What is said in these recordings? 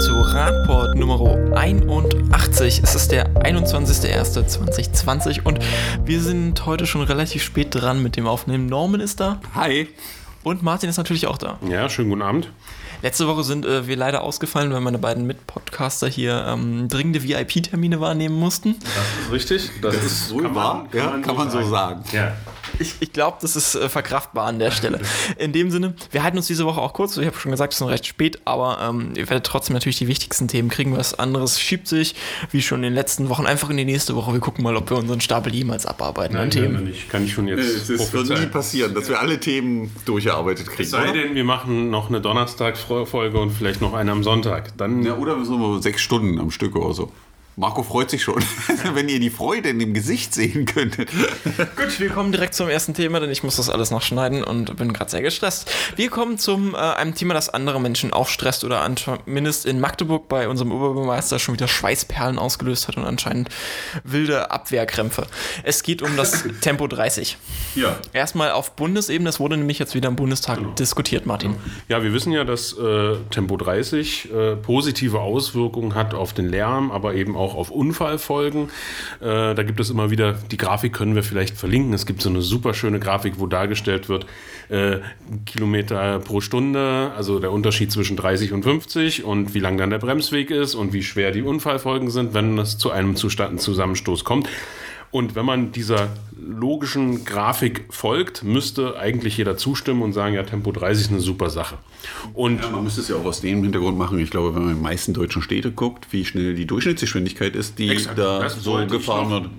zu Radport Nummer 81. Es ist der 21.01.2020 und wir sind heute schon relativ spät dran mit dem Aufnehmen. Norman ist da. Hi. Und Martin ist natürlich auch da. Ja, schönen guten Abend. Letzte Woche sind äh, wir leider ausgefallen, weil meine beiden Mitpodcaster hier ähm, dringende VIP-Termine wahrnehmen mussten. Das ist richtig. Das, das ist wohl wahr. Ja, kann man so sagen. Ja. Ich, ich glaube, das ist äh, verkraftbar an der Stelle. In dem Sinne, wir halten uns diese Woche auch kurz. Ich habe schon gesagt, es ist noch recht spät, aber ähm, ihr werdet trotzdem natürlich die wichtigsten Themen kriegen. Was anderes schiebt sich, wie schon in den letzten Wochen, einfach in die nächste Woche. Wir gucken mal, ob wir unseren Stapel jemals abarbeiten Nein, an Themen. Nicht. Kann ich schon jetzt. Es wird nie passieren, dass wir alle Themen durchgearbeitet kriegen. Es sei denn, wir machen noch eine Donnerstagsfolge und vielleicht noch eine am Sonntag. Dann ja, oder so sechs Stunden am Stück oder so. Marco freut sich schon, wenn ihr die Freude in dem Gesicht sehen könntet. Gut, wir kommen direkt zum ersten Thema, denn ich muss das alles noch schneiden und bin gerade sehr gestresst. Wir kommen zum äh, einem Thema, das andere Menschen auch stresst oder zumindest in Magdeburg bei unserem Oberbürgermeister schon wieder Schweißperlen ausgelöst hat und anscheinend wilde Abwehrkrämpfe. Es geht um das Tempo 30. Ja. Erstmal auf Bundesebene, das wurde nämlich jetzt wieder im Bundestag genau. diskutiert, Martin. Ja, wir wissen ja, dass äh, Tempo 30 äh, positive Auswirkungen hat auf den Lärm, aber eben auch auch auf Unfallfolgen. Äh, da gibt es immer wieder, die Grafik können wir vielleicht verlinken. Es gibt so eine super schöne Grafik, wo dargestellt wird, äh, Kilometer pro Stunde, also der Unterschied zwischen 30 und 50 und wie lang dann der Bremsweg ist und wie schwer die Unfallfolgen sind, wenn es zu einem Zusammenstoß kommt. Und wenn man dieser logischen Grafik folgt, müsste eigentlich jeder zustimmen und sagen, ja, Tempo 30 ist eine super Sache. Und ja, man müsste es ja auch aus dem Hintergrund machen. Ich glaube, wenn man in den meisten deutschen Städte guckt, wie schnell die Durchschnittsgeschwindigkeit ist, die Exakt, da so gefahren wird.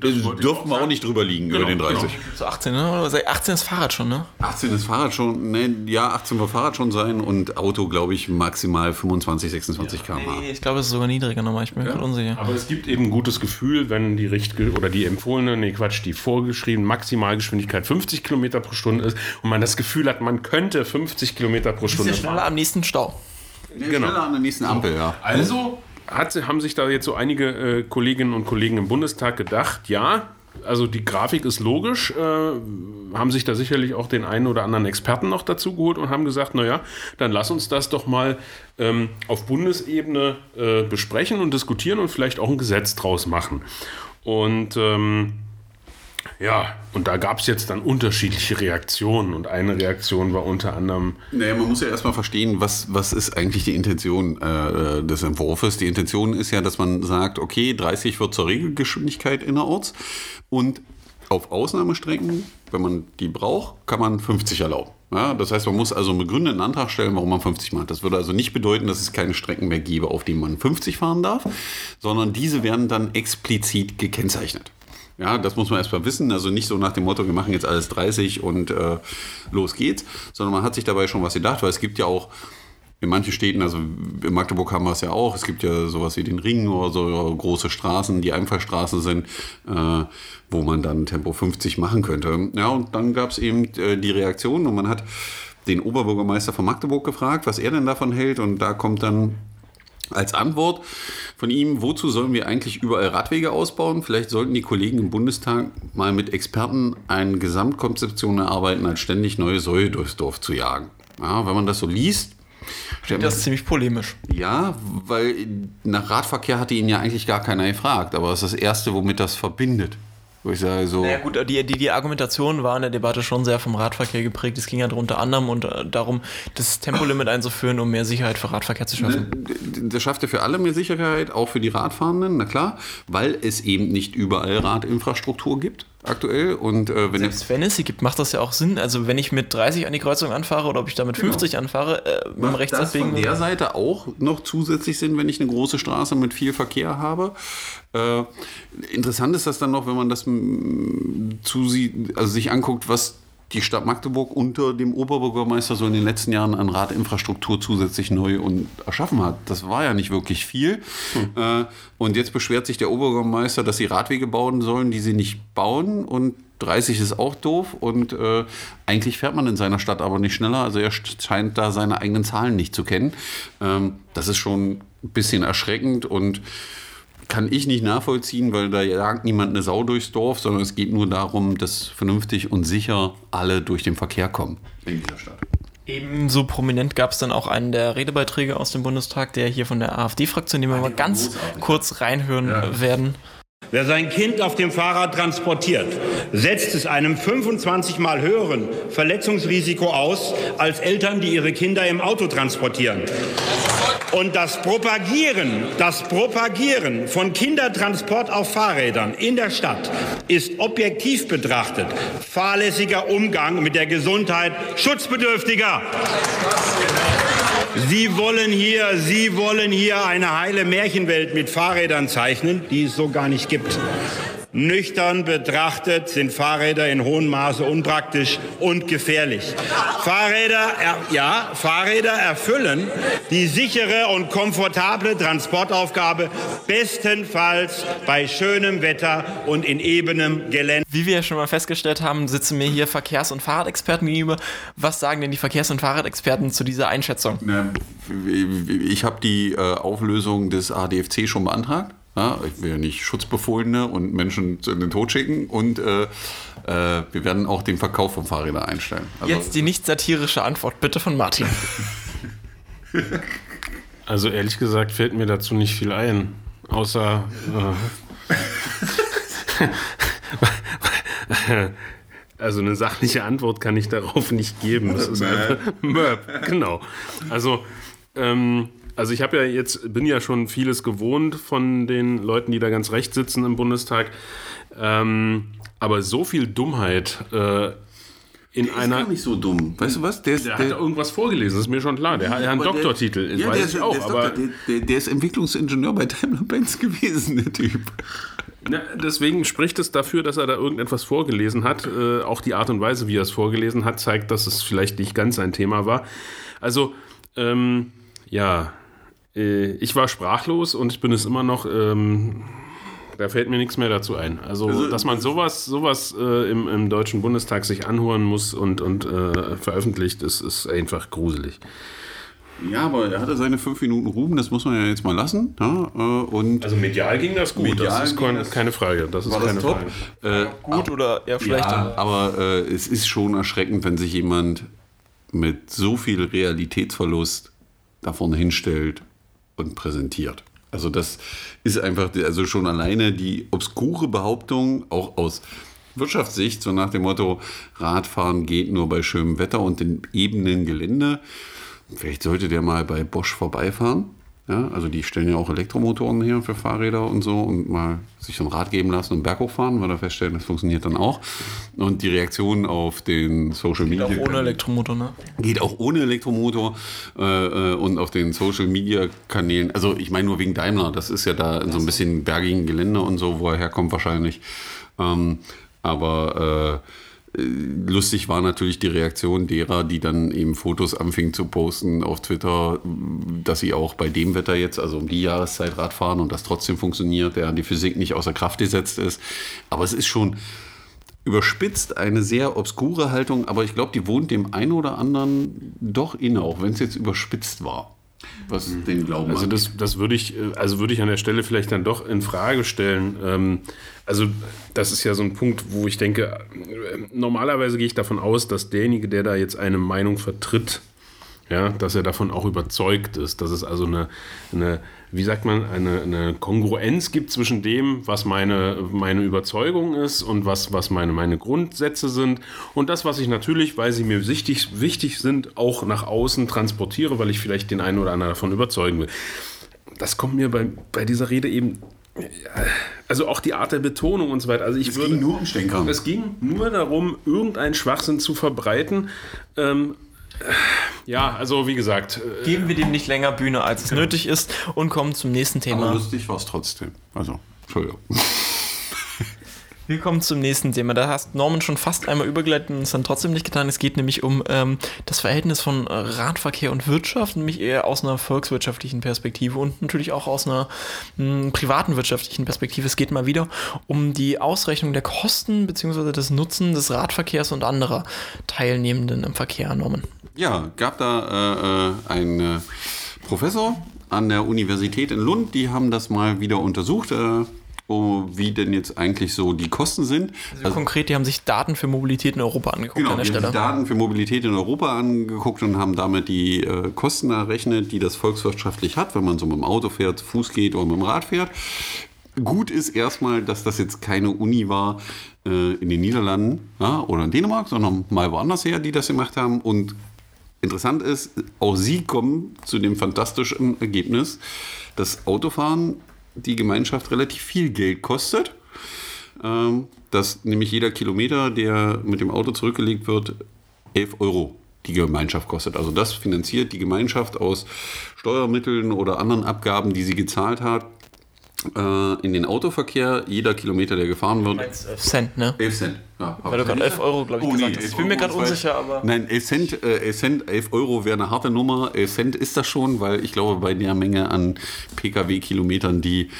Das dürften wir auch nicht drüber liegen genau, über den 30. Genau. So 18, ne? Oder 18 ist Fahrrad schon, ne? 18 ist Fahrrad schon, ne, ja, 18 wird Fahrrad schon sein und Auto, glaube ich, maximal 25, 26 ja. km/h. Nee, ich glaube, es ist sogar niedriger nochmal, ich bin mir ja. unsicher. Aber es gibt eben ein gutes Gefühl, wenn die richtige oder die empfohlene, nee, Quatsch, die vorgeschriebene Maximalgeschwindigkeit 50 km pro Stunde ist und man das Gefühl hat, man könnte 50 km pro Stunde ist ja schneller am nächsten Stau. Genau. Schneller an der nächsten Ampel, ja. Also hat, haben sich da jetzt so einige äh, Kolleginnen und Kollegen im Bundestag gedacht, ja, also die Grafik ist logisch, äh, haben sich da sicherlich auch den einen oder anderen Experten noch dazu geholt und haben gesagt, naja, dann lass uns das doch mal ähm, auf Bundesebene äh, besprechen und diskutieren und vielleicht auch ein Gesetz draus machen. Und ähm, ja, und da gab es jetzt dann unterschiedliche Reaktionen und eine Reaktion war unter anderem. Naja, man muss ja erstmal verstehen, was, was ist eigentlich die Intention äh, des Entwurfs. Die Intention ist ja, dass man sagt, okay, 30 wird zur Regelgeschwindigkeit innerorts und auf Ausnahmestrecken, wenn man die braucht, kann man 50 erlauben. Ja, das heißt, man muss also einen begründeten Antrag stellen, warum man 50 macht. Das würde also nicht bedeuten, dass es keine Strecken mehr gäbe, auf denen man 50 fahren darf, sondern diese werden dann explizit gekennzeichnet. Ja, das muss man erstmal wissen. Also nicht so nach dem Motto, wir machen jetzt alles 30 und äh, los geht's, sondern man hat sich dabei schon was gedacht, weil es gibt ja auch in manchen Städten, also in Magdeburg haben wir es ja auch, es gibt ja sowas wie den Ring oder so große Straßen, die Einfallstraßen sind, äh, wo man dann Tempo 50 machen könnte. Ja, und dann gab es eben äh, die Reaktion und man hat den Oberbürgermeister von Magdeburg gefragt, was er denn davon hält und da kommt dann als Antwort von ihm, wozu sollen wir eigentlich überall Radwege ausbauen? Vielleicht sollten die Kollegen im Bundestag mal mit Experten eine Gesamtkonzeption erarbeiten, als ständig neue Säue durchs Dorf zu jagen. Ja, wenn man das so liest, das ist ziemlich polemisch. Ja, weil nach Radverkehr hatte ihn ja eigentlich gar keiner gefragt, aber es ist das Erste, womit das verbindet. Wo ich sage so. Naja, gut, die, die, die Argumentation war in der Debatte schon sehr vom Radverkehr geprägt. Es ging ja unter anderem und äh, darum, das Tempolimit einzuführen, um mehr Sicherheit für Radverkehr zu schaffen. Ne, das schafft ja für alle mehr Sicherheit, auch für die Radfahrenden, na klar, weil es eben nicht überall Radinfrastruktur gibt aktuell. Und, äh, wenn Selbst wenn es sie gibt, macht das ja auch Sinn. Also wenn ich mit 30 an die Kreuzung anfahre oder ob ich da mit 50 genau. anfahre, äh, mit dem Rechtsabbiegen. von der Seite auch noch zusätzlich Sinn, wenn ich eine große Straße mit viel Verkehr habe. Äh, interessant ist das dann noch, wenn man das zu sie, also sich anguckt, was die Stadt Magdeburg unter dem Oberbürgermeister so in den letzten Jahren an Radinfrastruktur zusätzlich neu und erschaffen hat. Das war ja nicht wirklich viel. Hm. Äh, und jetzt beschwert sich der Oberbürgermeister, dass sie Radwege bauen sollen, die sie nicht bauen. Und 30 ist auch doof. Und äh, eigentlich fährt man in seiner Stadt aber nicht schneller. Also er scheint da seine eigenen Zahlen nicht zu kennen. Ähm, das ist schon ein bisschen erschreckend und kann ich nicht nachvollziehen, weil da jagt niemand eine Sau durchs Dorf, sondern es geht nur darum, dass vernünftig und sicher alle durch den Verkehr kommen in dieser Stadt. Ebenso prominent gab es dann auch einen der Redebeiträge aus dem Bundestag, der hier von der AfD-Fraktion, den wir mal ganz kurz reinhören werden. Wer sein Kind auf dem Fahrrad transportiert, setzt es einem 25 mal höheren Verletzungsrisiko aus als Eltern, die ihre Kinder im Auto transportieren. Und das Propagieren, das Propagieren von Kindertransport auf Fahrrädern in der Stadt ist objektiv betrachtet fahrlässiger Umgang mit der Gesundheit Schutzbedürftiger. Sie wollen hier, Sie wollen hier eine heile Märchenwelt mit Fahrrädern zeichnen, die es so gar nicht gibt. Nüchtern betrachtet sind Fahrräder in hohem Maße unpraktisch und gefährlich. Fahrräder, ja, Fahrräder erfüllen die sichere und komfortable Transportaufgabe bestenfalls bei schönem Wetter und in ebenem Gelände. Wie wir ja schon mal festgestellt haben, sitzen mir hier Verkehrs- und Fahrradexperten gegenüber. Was sagen denn die Verkehrs- und Fahrradexperten zu dieser Einschätzung? Ich habe die äh, Auflösung des ADFC schon beantragt. Ja, ich will ja nicht Schutzbefohlene und Menschen in den Tod schicken und äh, äh, wir werden auch den Verkauf von Fahrrädern einstellen. Also Jetzt die nicht satirische Antwort bitte von Martin. Also ehrlich gesagt fällt mir dazu nicht viel ein, außer äh, also eine sachliche Antwort kann ich darauf nicht geben. Das ist einfach Möb, genau. Also ähm, also ich habe ja jetzt, bin ja schon vieles gewohnt von den Leuten, die da ganz rechts sitzen im Bundestag. Ähm, aber so viel Dummheit äh, in der einer. ist gar nicht so dumm. Weißt du was? Der, der, der hat irgendwas vorgelesen, ist mir schon klar. Der hat ja einen Doktortitel, ja, weiß der ich ist, auch. der, ist aber Doktor, der, der, ist Entwicklungsingenieur bei Daimler-Benz gewesen, der Typ. Na, deswegen spricht es dafür, dass er da irgendetwas vorgelesen hat. Äh, auch die Art und Weise, wie er es vorgelesen hat, zeigt, dass es vielleicht nicht ganz sein Thema war. Also, ähm, ja, äh, ich war sprachlos und ich bin es immer noch. Ähm, da fällt mir nichts mehr dazu ein. Also, Also, dass man sowas, sowas äh, im, im Deutschen Bundestag sich anhören muss und, und äh, veröffentlicht, ist, ist einfach gruselig. Ja, aber er hatte seine fünf Minuten Ruhm, das muss man ja jetzt mal lassen. Ja, äh, und Also medial ging das gut, Medial das ist kon- das- keine Frage. Das ist war das keine top. Frage. Äh, Gut oder eher schlecht? Ja, aber äh, es ist schon erschreckend, wenn sich jemand mit so viel Realitätsverlust da vorne hinstellt und präsentiert. Also das ist einfach, also schon alleine die obskure Behauptung, auch aus Wirtschaftssicht, so nach dem Motto, Radfahren geht nur bei schönem Wetter und in ebenen Gelände. Vielleicht sollte der mal bei Bosch vorbeifahren. Ja, also die stellen ja auch Elektromotoren her für Fahrräder und so und mal sich so ein Rad geben lassen und Berg hochfahren, weil er feststellen, das funktioniert dann auch. Und die Reaktion auf den Social Media Auch ohne Elektromotor, ne? geht auch ohne Elektromotor äh, äh, und auf den Social Media Kanälen. Also ich meine nur wegen Daimler, das ist ja da in so ein bisschen bergigen Gelände und so, wo er herkommt wahrscheinlich. Ähm, aber äh, lustig war natürlich die Reaktion derer, die dann eben Fotos anfingen zu posten auf Twitter, dass sie auch bei dem Wetter jetzt, also um die Jahreszeit Rad fahren und das trotzdem funktioniert, der die Physik nicht außer Kraft gesetzt ist. Aber es ist schon überspitzt eine sehr obskure Haltung, aber ich glaube, die wohnt dem einen oder anderen doch inne, auch wenn es jetzt überspitzt war. Was den Glauben Also das, das würde ich, äh, also würde ich an der Stelle vielleicht dann doch in Frage stellen. Ähm, also das ist ja so ein Punkt, wo ich denke, äh, normalerweise gehe ich davon aus, dass derjenige, der da jetzt eine Meinung vertritt, ja, dass er davon auch überzeugt ist, dass es also eine, eine wie sagt man, eine, eine Kongruenz gibt zwischen dem, was meine, meine Überzeugung ist und was, was meine, meine Grundsätze sind und das, was ich natürlich, weil sie mir wichtig, wichtig sind, auch nach außen transportiere, weil ich vielleicht den einen oder anderen davon überzeugen will. Das kommt mir bei, bei dieser Rede eben also auch die Art der Betonung und so weiter. Also ich Es würde, ging nur um Stänkern. Es ging nur darum, irgendeinen Schwachsinn zu verbreiten. Ähm, äh, ja, also wie gesagt, äh, Geben wir dem nicht länger Bühne, als es nötig ist und kommen zum nächsten aber Thema. lustig war es trotzdem. Also, Entschuldigung. Wir kommen zum nächsten Thema. Da hast Norman schon fast einmal übergeleitet und es dann trotzdem nicht getan. Es geht nämlich um ähm, das Verhältnis von Radverkehr und Wirtschaft, nämlich eher aus einer volkswirtschaftlichen Perspektive und natürlich auch aus einer mh, privaten wirtschaftlichen Perspektive. Es geht mal wieder um die Ausrechnung der Kosten bzw. des Nutzen des Radverkehrs und anderer Teilnehmenden im Verkehr, Norman. Ja, gab da äh, äh, einen äh, Professor an der Universität in Lund, die haben das mal wieder untersucht. Äh, oh, wie denn jetzt eigentlich so die Kosten sind. Also konkret, die haben sich Daten für Mobilität in Europa angeguckt Genau, an der die haben Stelle. sich Daten für Mobilität in Europa angeguckt und haben damit die äh, Kosten errechnet, die das volkswirtschaftlich hat, wenn man so mit dem Auto fährt, zu Fuß geht oder mit dem Rad fährt. Gut ist erstmal, dass das jetzt keine Uni war äh, in den Niederlanden ja, oder in Dänemark, sondern mal woanders her, die das gemacht haben. Und interessant ist, auch sie kommen zu dem fantastischen Ergebnis, dass Autofahren die Gemeinschaft relativ viel Geld kostet. Ähm, dass nämlich jeder Kilometer, der mit dem Auto zurückgelegt wird, 11 Euro die Gemeinschaft kostet. Also das finanziert die Gemeinschaft aus Steuermitteln oder anderen Abgaben, die sie gezahlt hat, äh, in den Autoverkehr. Jeder Kilometer, der gefahren wird, 11 Cent, ne? 11 Cent. Ja, Weil du gerade 11 Euro, glaube ich, gesagt hast. Ich bin mir gerade unsicher, aber. Nein, 11 Cent, äh, 11 Cent, 11 Euro wäre eine harte Nummer. 11 Cent ist das schon, weil ich glaube, bei der Menge an Pkw-Kilometern, die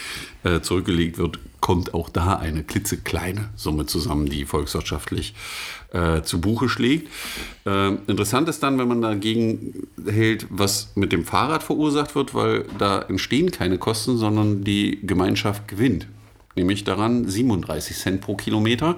äh, zurückgelegt wird, kommt auch da eine klitzekleine Summe zusammen, die volkswirtschaftlich äh, zu Buche schlägt. Äh, interessant ist dann, wenn man dagegen hält, was mit dem Fahrrad verursacht wird, weil da entstehen keine Kosten, sondern die Gemeinschaft gewinnt. Nämlich daran 37 Cent pro Kilometer.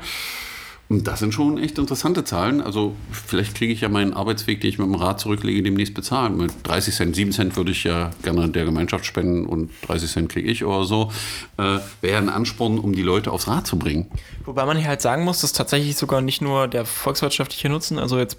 Das sind schon echt interessante Zahlen. Also vielleicht kriege ich ja meinen Arbeitsweg, den ich mit dem Rad zurücklege, demnächst bezahlen. Mit 30 Cent, 7 Cent würde ich ja gerne der Gemeinschaft spenden und 30 Cent kriege ich oder so. Äh, Wäre ein Ansporn, um die Leute aufs Rad zu bringen. Wobei man hier halt sagen muss, dass tatsächlich sogar nicht nur der volkswirtschaftliche Nutzen, also jetzt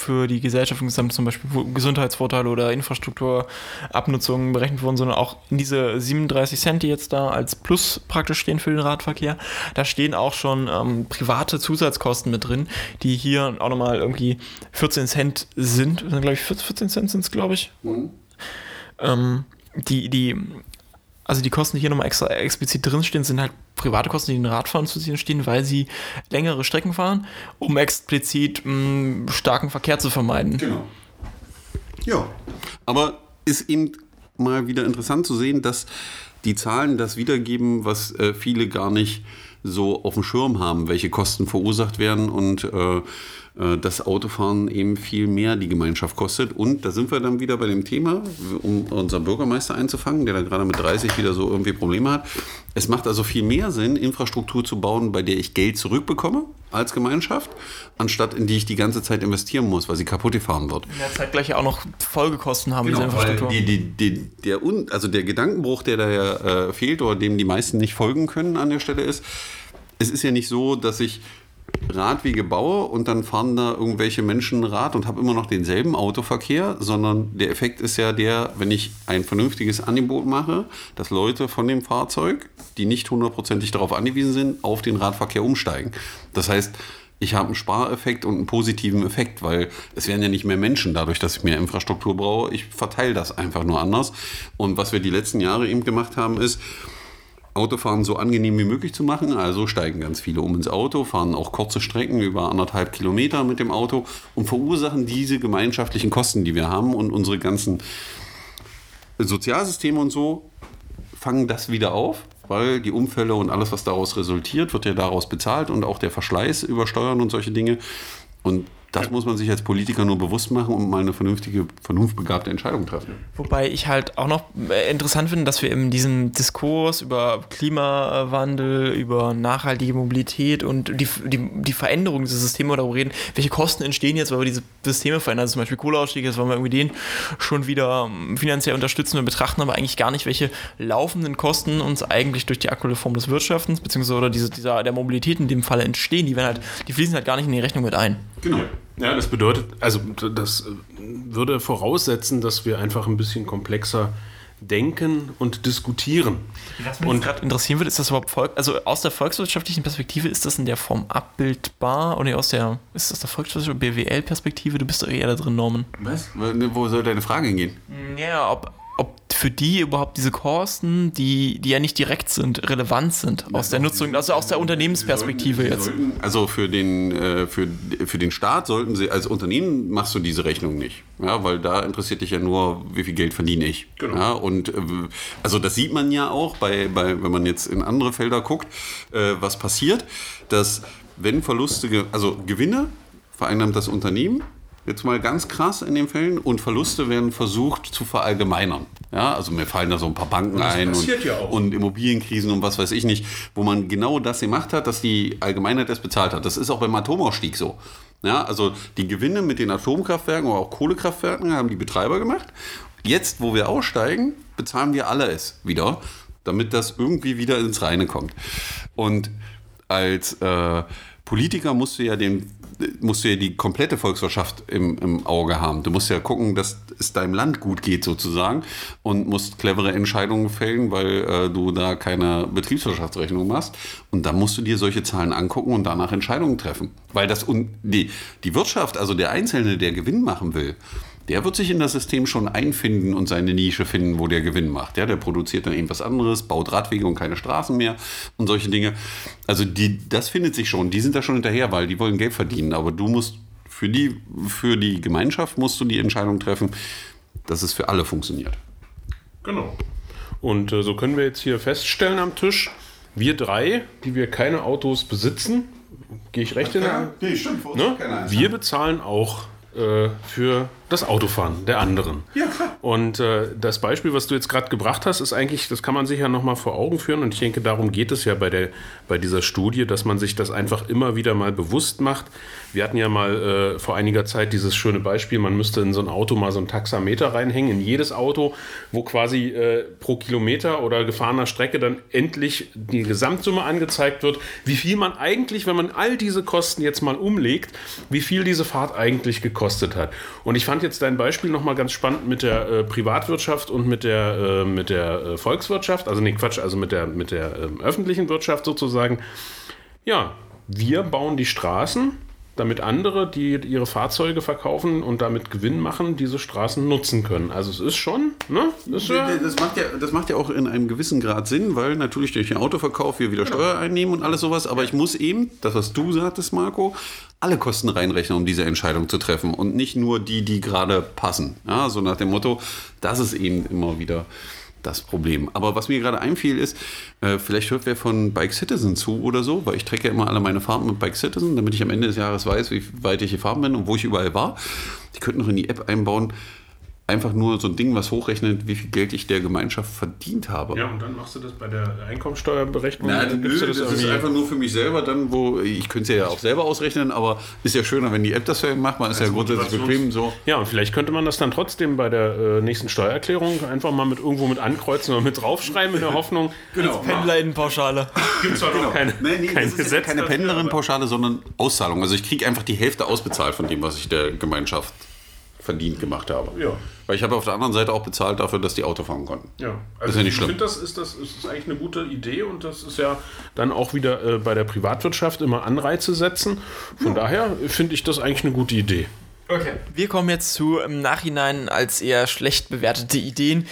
für die Gesellschaft insgesamt zum Beispiel Gesundheitsvorteile oder Infrastrukturabnutzungen berechnet wurden, sondern auch in diese 37 Cent, die jetzt da als Plus praktisch stehen für den Radverkehr, da stehen auch schon ähm, private Zusatzkosten mit drin, die hier auch nochmal irgendwie 14 Cent sind. Glaube ich, 14 Cent sind es, glaube ich. Ähm, die, die, also die Kosten, die hier nochmal extra explizit drinstehen, sind halt private Kosten, die den Radfahren zu ziehen stehen, weil sie längere Strecken fahren, um explizit mh, starken Verkehr zu vermeiden. Genau. Ja. Aber ist eben mal wieder interessant zu sehen, dass die Zahlen das wiedergeben, was äh, viele gar nicht so auf dem Schirm haben, welche Kosten verursacht werden und äh, das Autofahren eben viel mehr die Gemeinschaft kostet. Und da sind wir dann wieder bei dem Thema, um unseren Bürgermeister einzufangen, der da gerade mit 30 wieder so irgendwie Probleme hat. Es macht also viel mehr Sinn, Infrastruktur zu bauen, bei der ich Geld zurückbekomme als Gemeinschaft, anstatt in die ich die ganze Zeit investieren muss, weil sie kaputt gefahren wird. In der Zeit gleich auch noch Folgekosten haben, diese Genau, weil Infrastruktur. die, die, die, der, also der Gedankenbruch, der da ja äh, fehlt oder dem die meisten nicht folgen können an der Stelle ist, es ist ja nicht so, dass ich Radwege baue und dann fahren da irgendwelche Menschen Rad und habe immer noch denselben Autoverkehr, sondern der Effekt ist ja der, wenn ich ein vernünftiges Angebot mache, dass Leute von dem Fahrzeug, die nicht hundertprozentig darauf angewiesen sind, auf den Radverkehr umsteigen. Das heißt, ich habe einen Spareffekt und einen positiven Effekt, weil es werden ja nicht mehr Menschen dadurch, dass ich mehr Infrastruktur brauche. Ich verteile das einfach nur anders. Und was wir die letzten Jahre eben gemacht haben, ist, Autofahren so angenehm wie möglich zu machen. Also steigen ganz viele um ins Auto, fahren auch kurze Strecken über anderthalb Kilometer mit dem Auto und verursachen diese gemeinschaftlichen Kosten, die wir haben und unsere ganzen Sozialsysteme und so fangen das wieder auf, weil die Unfälle und alles, was daraus resultiert, wird ja daraus bezahlt und auch der Verschleiß über Steuern und solche Dinge. Und das muss man sich als Politiker nur bewusst machen und mal eine vernünftige, vernunftbegabte Entscheidung treffen. Wobei ich halt auch noch äh, interessant finde, dass wir in diesem Diskurs über Klimawandel, über nachhaltige Mobilität und die, die, die Veränderung dieser Systeme darüber reden, welche Kosten entstehen jetzt, weil wir diese Systeme verändern. Also zum Beispiel Kohleausstieg, jetzt wollen wir irgendwie den schon wieder ähm, finanziell unterstützen. Wir betrachten aber eigentlich gar nicht, welche laufenden Kosten uns eigentlich durch die aktuelle Form des Wirtschaftens, beziehungsweise oder diese, dieser, der Mobilität in dem Falle entstehen. Die, werden halt, die fließen halt gar nicht in die Rechnung mit ein. Genau. Ja, das bedeutet, also das äh, würde voraussetzen, dass wir einfach ein bisschen komplexer denken und diskutieren. Was mich gerade interessieren würde, ist das überhaupt Volk, also aus der volkswirtschaftlichen Perspektive ist das in der Form abbildbar oder aus der, ist das der volkswirtschaftlichen BWL-Perspektive? Du bist doch eher da drin, Norman. Was? Wo soll deine Frage hingehen? Ja, ob, ob für die überhaupt diese Kosten, die, die ja nicht direkt sind, relevant sind aus der Nutzung, also aus der Unternehmensperspektive jetzt. Also für den, äh, für, für den Staat sollten sie, als Unternehmen machst du diese Rechnung nicht. Ja, weil da interessiert dich ja nur, wie viel Geld verdiene ich. Genau. Ja, und äh, also das sieht man ja auch, bei, bei, wenn man jetzt in andere Felder guckt, äh, was passiert, dass wenn Verluste, also Gewinne vereinnahmt das Unternehmen Jetzt mal ganz krass in den Fällen und Verluste werden versucht zu verallgemeinern. Ja, also mir fallen da so ein paar Banken ein und, ja und Immobilienkrisen und was weiß ich nicht, wo man genau das gemacht hat, dass die Allgemeinheit das bezahlt hat. Das ist auch beim Atomausstieg so. Ja, also die Gewinne mit den Atomkraftwerken oder auch Kohlekraftwerken haben die Betreiber gemacht. Jetzt, wo wir aussteigen, bezahlen wir alle es wieder, damit das irgendwie wieder ins Reine kommt. Und als äh, Politiker musst du ja den musst du ja die komplette Volkswirtschaft im, im Auge haben. Du musst ja gucken, dass es deinem Land gut geht sozusagen und musst clevere Entscheidungen fällen, weil äh, du da keine Betriebswirtschaftsrechnung machst. Und dann musst du dir solche Zahlen angucken und danach Entscheidungen treffen. Weil das und die, die Wirtschaft, also der Einzelne, der Gewinn machen will, der wird sich in das System schon einfinden und seine Nische finden, wo der Gewinn macht. Ja, der produziert dann irgendwas anderes, baut Radwege und keine Straßen mehr und solche Dinge. Also die, das findet sich schon. Die sind da schon hinterher, weil die wollen Geld verdienen. Aber du musst für die, für die Gemeinschaft musst du die Entscheidung treffen, dass es für alle funktioniert. Genau. Und äh, so können wir jetzt hier feststellen am Tisch, wir drei, die wir keine Autos besitzen, gehe ich recht in der Nee, stimmt. ne? Wir bezahlen auch äh, für das Autofahren der anderen. Ja, klar. Und äh, das Beispiel, was du jetzt gerade gebracht hast, ist eigentlich, das kann man sich ja nochmal vor Augen führen. Und ich denke, darum geht es ja bei, der, bei dieser Studie, dass man sich das einfach immer wieder mal bewusst macht. Wir hatten ja mal äh, vor einiger Zeit dieses schöne Beispiel, man müsste in so ein Auto mal so ein Taxameter reinhängen, in jedes Auto, wo quasi äh, pro Kilometer oder gefahrener Strecke dann endlich die Gesamtsumme angezeigt wird, wie viel man eigentlich, wenn man all diese Kosten jetzt mal umlegt, wie viel diese Fahrt eigentlich gekostet hat. Und ich fand jetzt dein Beispiel nochmal ganz spannend mit der äh, Privatwirtschaft und mit der, äh, mit der äh, Volkswirtschaft, also nee, Quatsch, also mit der, mit der ähm, öffentlichen Wirtschaft sozusagen. Ja, wir bauen die Straßen, damit andere, die ihre Fahrzeuge verkaufen und damit Gewinn machen, diese Straßen nutzen können. Also es ist schon, ne? Ist ja, Das macht, ja, das macht ja auch in einem gewissen Grad Sinn, weil natürlich durch den Autoverkauf wir wieder Steuer einnehmen und alles sowas. Aber ich muss eben, das was du sagtest, Marco, alle Kosten reinrechnen, um diese Entscheidung zu treffen und nicht nur die, die gerade passen. Ja, so nach dem Motto, das ist eben immer wieder das Problem. Aber was mir gerade einfiel ist, äh, vielleicht hört wer von Bike Citizen zu oder so, weil ich trecke ja immer alle meine Fahrten mit Bike Citizen, damit ich am Ende des Jahres weiß, wie weit ich gefahren bin und wo ich überall war. Die könnten noch in die App einbauen, einfach nur so ein Ding, was hochrechnet, wie viel Geld ich der Gemeinschaft verdient habe. ja, und dann machst du das bei der Einkommensteuerberechnung. Dann nö, du das, ist einfach nur für mich selber dann, wo ich könnte es ja auch selber ausrechnen, aber ist ja schöner, wenn die App das für einen macht. Man ist ja grundsätzlich bequem so. Ja, und vielleicht könnte man das dann trotzdem bei der äh, nächsten Steuererklärung einfach mal mit irgendwo mit ankreuzen oder mit draufschreiben in der Hoffnung. Genau. Pendlerinnenpauschale. Gibt zwar noch keine, Nee, nee, kein das ist ja Gesetz keine dafür, Pendlerin-Pauschale, sondern Auszahlung. Also ich kriege einfach die Hälfte ausbezahlt von dem, was ich der Gemeinschaft verdient gemacht habe. Ja. Weil ich habe auf der anderen Seite auch bezahlt dafür, dass die Auto fahren konnten. Ja, ist ja nicht ich schlimm. finde, das ist, das ist eigentlich eine gute Idee und das ist ja dann auch wieder äh, bei der Privatwirtschaft immer Anreize setzen. Von daher finde ich das eigentlich eine gute Idee. Okay. Wir kommen jetzt zu im Nachhinein als eher schlecht bewertete Ideen.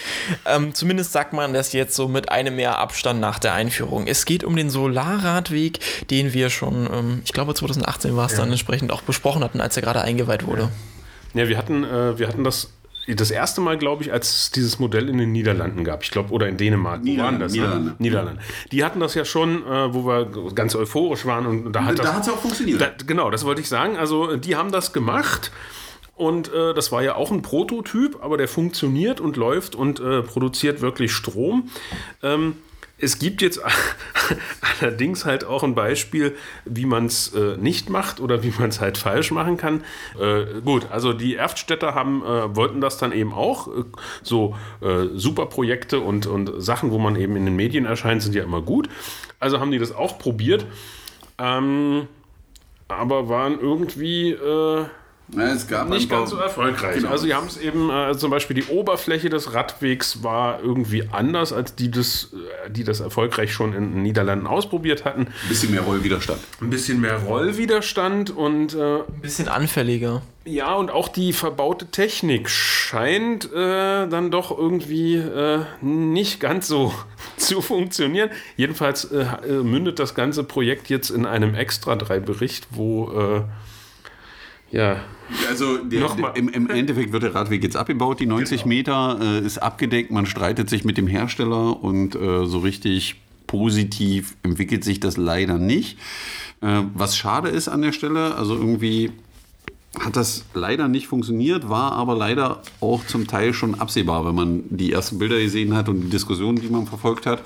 Ähm, zumindest sagt man das jetzt so mit einem Jahr Abstand nach der Einführung. Es geht um den Solarradweg, den wir schon, ähm, ich glaube 2018 war es dann entsprechend auch besprochen hatten, als er gerade eingeweiht wurde. Ja, wir hatten, äh, wir hatten das das erste Mal, glaube ich, als es dieses Modell in den Niederlanden gab. Ich glaube, oder in Dänemark. Niederlande, das? Niederlande. Ne? Niederlande. Die hatten das ja schon, äh, wo wir ganz euphorisch waren und da hat Da ja auch funktioniert. Da, genau, das wollte ich sagen. Also die haben das gemacht und äh, das war ja auch ein Prototyp, aber der funktioniert und läuft und äh, produziert wirklich Strom. Ähm, es gibt jetzt allerdings halt auch ein Beispiel, wie man es äh, nicht macht oder wie man es halt falsch machen kann. Äh, gut, also die Erftstädter haben, äh, wollten das dann eben auch. Äh, so äh, super Projekte und, und Sachen, wo man eben in den Medien erscheint, sind ja immer gut. Also haben die das auch probiert. Ähm, aber waren irgendwie äh, Ja, es gab nicht ganz so erfolgreich. Genau. Also, sie haben es eben, äh, zum Beispiel die Oberfläche des Radwegs war irgendwie anders, als die, das, äh, die das erfolgreich schon in den Niederlanden ausprobiert hatten. Ein bisschen mehr Rollwiderstand. Ein bisschen mehr Rollwiderstand und äh, Ein bisschen anfälliger. ja, und auch die verbaute Technik scheint äh, dann doch irgendwie äh, nicht ganz so zu funktionieren. Jedenfalls äh, äh, mündet das ganze Projekt jetzt in einem extra drei Bericht, wo äh, ja, Also der, im, im Endeffekt wird der Radweg jetzt abgebaut, die 90 Meter äh, ist abgedeckt, man streitet sich mit dem Hersteller und äh, so richtig positiv entwickelt sich das leider nicht. Äh, was schade ist an der Stelle, also irgendwie hat das leider nicht funktioniert, war aber leider auch zum Teil schon absehbar, wenn man die ersten Bilder gesehen hat und die Diskussionen, die man verfolgt hat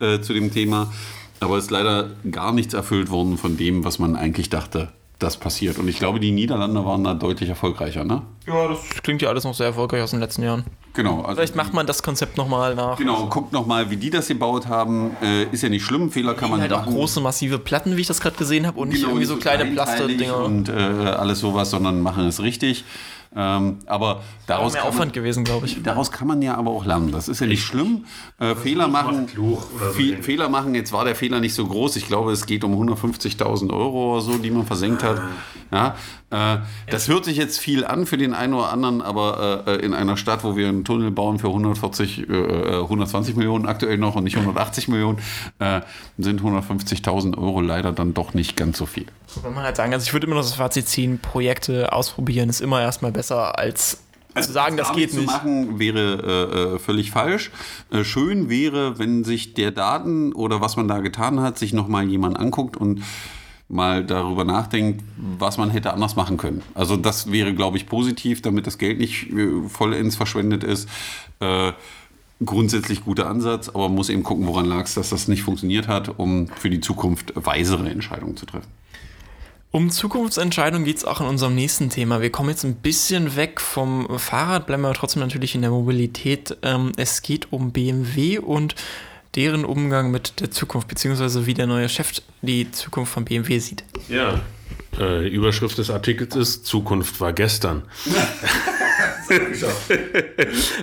äh, zu dem Thema. Aber es ist leider gar nichts erfüllt worden von dem, was man eigentlich dachte, das passiert. Und ich glaube, die Niederlande waren da deutlich erfolgreicher, ne? Ja, das klingt ja alles noch sehr erfolgreich aus den letzten Jahren. Genau. Also Vielleicht macht man das Konzept nochmal nach. Genau, guckt nochmal, wie die das gebaut haben. Äh, ist ja nicht schlimm, Fehler kann man halt auch machen. große, massive Platten, wie ich das gerade gesehen habe, und nicht Genau, irgendwie so kleine kleinteilig Plaste-Dinger. Und äh, alles sowas, sondern machen es richtig. Ähm, aber daraus Mehr kann, man, Aufwand gewesen, glaube ich. daraus kann man ja aber auch lernen. Das ist ja nicht schlimm. Äh, Fehler machen, Fe. Fehler machen. Jetzt war der Fehler nicht so groß. Ich glaube, es geht um 150.000 Euro oder so, die man versenkt hat. Ja, äh, das hört sich jetzt viel an für den einen oder anderen, aber äh, in einer Stadt, wo wir einen Tunnel bauen für 140, äh, 120 Millionen aktuell noch und nicht 180 Millionen, äh, sind 150.000 Euro leider dann doch nicht ganz so viel. Wenn man halt sagen, also ich würde immer noch das Fazit ziehen, Projekte ausprobieren ist immer erstmal besser als zu sagen, das gar geht zu nicht. machen wäre äh, äh, völlig falsch. Äh, schön wäre, wenn sich der Daten oder was man da getan hat, sich nochmal jemand anguckt und mal darüber nachdenkt, was man hätte anders machen können. Also das wäre, glaube ich, positiv, damit das Geld nicht äh, vollends verschwendet ist. Äh, grundsätzlich guter Ansatz, aber man muss eben gucken, woran lag es, dass das nicht funktioniert hat, um für die Zukunft weisere Entscheidungen zu treffen. Um Zukunftsentscheidungen geht es auch in unserem nächsten Thema. Wir kommen jetzt ein bisschen weg vom Fahrrad, bleiben aber trotzdem natürlich in der Mobilität. Ähm, es geht um BMW und deren Umgang mit der Zukunft, beziehungsweise wie der neue Chef die Zukunft von BMW sieht. Ja. Äh, die Überschrift des Artikels ist Zukunft war gestern.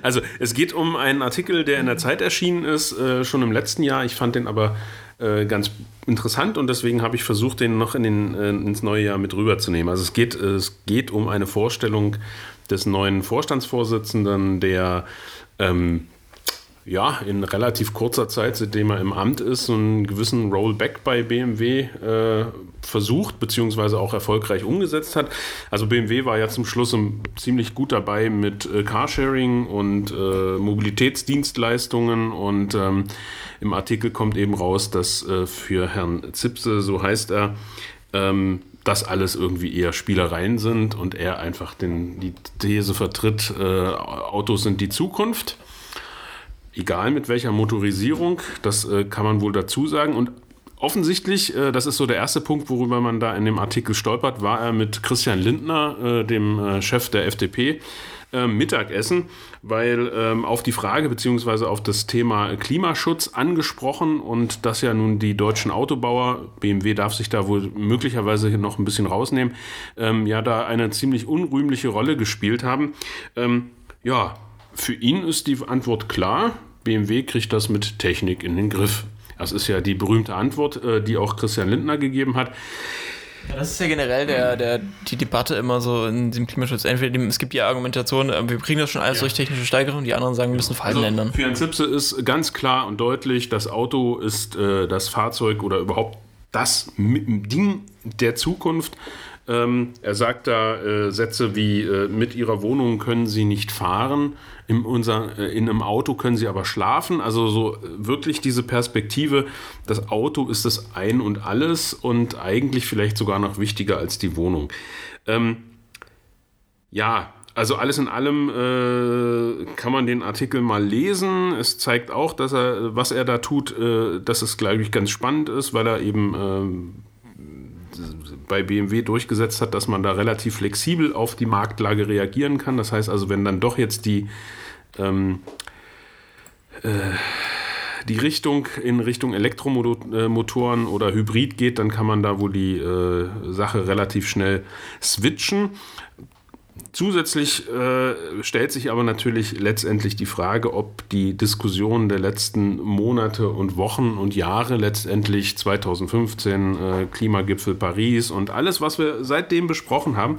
also es geht um einen Artikel, der in der Zeit erschienen ist, äh, schon im letzten Jahr. Ich fand den aber äh, ganz interessant und deswegen habe ich versucht, den noch in den, äh, ins neue Jahr mit rüberzunehmen. Also es geht, es geht um eine Vorstellung des neuen Vorstandsvorsitzenden, der ähm, ja, in relativ kurzer Zeit, seitdem er im Amt ist, einen gewissen Rollback bei BMW äh, versucht, beziehungsweise auch erfolgreich umgesetzt hat. Also BMW war ja zum Schluss ziemlich gut dabei mit äh, Carsharing und äh, Mobilitätsdienstleistungen und ähm, im Artikel kommt eben raus, dass äh, für Herrn Zipse, so heißt er, ähm, das alles irgendwie eher Spielereien sind und er einfach den, die These vertritt, äh, Autos sind die Zukunft egal mit welcher Motorisierung, das äh, kann man wohl dazu sagen. Und offensichtlich, äh, das ist so der erste Punkt, worüber man da in dem Artikel stolpert, war er mit Christian Lindner, äh, dem äh, Chef der FDP, äh, Mittagessen, weil ähm, auf die Frage beziehungsweise auf das Thema Klimaschutz angesprochen und dass ja nun die deutschen Autobauer, BMW darf sich da wohl möglicherweise noch ein bisschen rausnehmen, ähm, ja da eine ziemlich unrühmliche Rolle gespielt haben. Ähm, ja, für ihn ist die Antwort klar. BMW kriegt das mit Technik in den Griff. Das ist ja die berühmte Antwort, äh, die auch Christian Lindner gegeben hat. Ja, das ist ja generell der, der, die Debatte immer so in dem Klimaschutz. Entweder es gibt die Argumentation, äh, wir kriegen das schon alles durch technische Steigerung, die anderen sagen, wir müssen Verhalten ändern. Also Für Herrn Zipse ist ganz klar und deutlich, das Auto ist äh, das Fahrzeug oder überhaupt das Ding der Zukunft. Ähm, er sagt da äh, Sätze wie, äh, mit ihrer Wohnung können sie nicht fahren, in, unser, äh, in einem Auto können sie aber schlafen. Also so äh, wirklich diese Perspektive, das Auto ist das Ein und Alles und eigentlich vielleicht sogar noch wichtiger als die Wohnung. Ähm, ja, also alles in allem äh, kann man den Artikel mal lesen. Es zeigt auch, dass er, was er da tut, äh, dass es, glaube ich, ganz spannend ist, weil er eben ähm, bei BMW durchgesetzt hat, dass man da relativ flexibel auf die Marktlage reagieren kann. Das heißt also, wenn dann doch jetzt die, ähm, äh, die Richtung in Richtung Elektromotoren oder Hybrid geht, dann kann man da wohl die äh, Sache relativ schnell switchen. Zusätzlich äh, stellt sich aber natürlich letztendlich die Frage, ob die Diskussion der letzten Monate und Wochen und Jahre letztendlich 2015 äh, Klimagipfel Paris und alles, was wir seitdem besprochen haben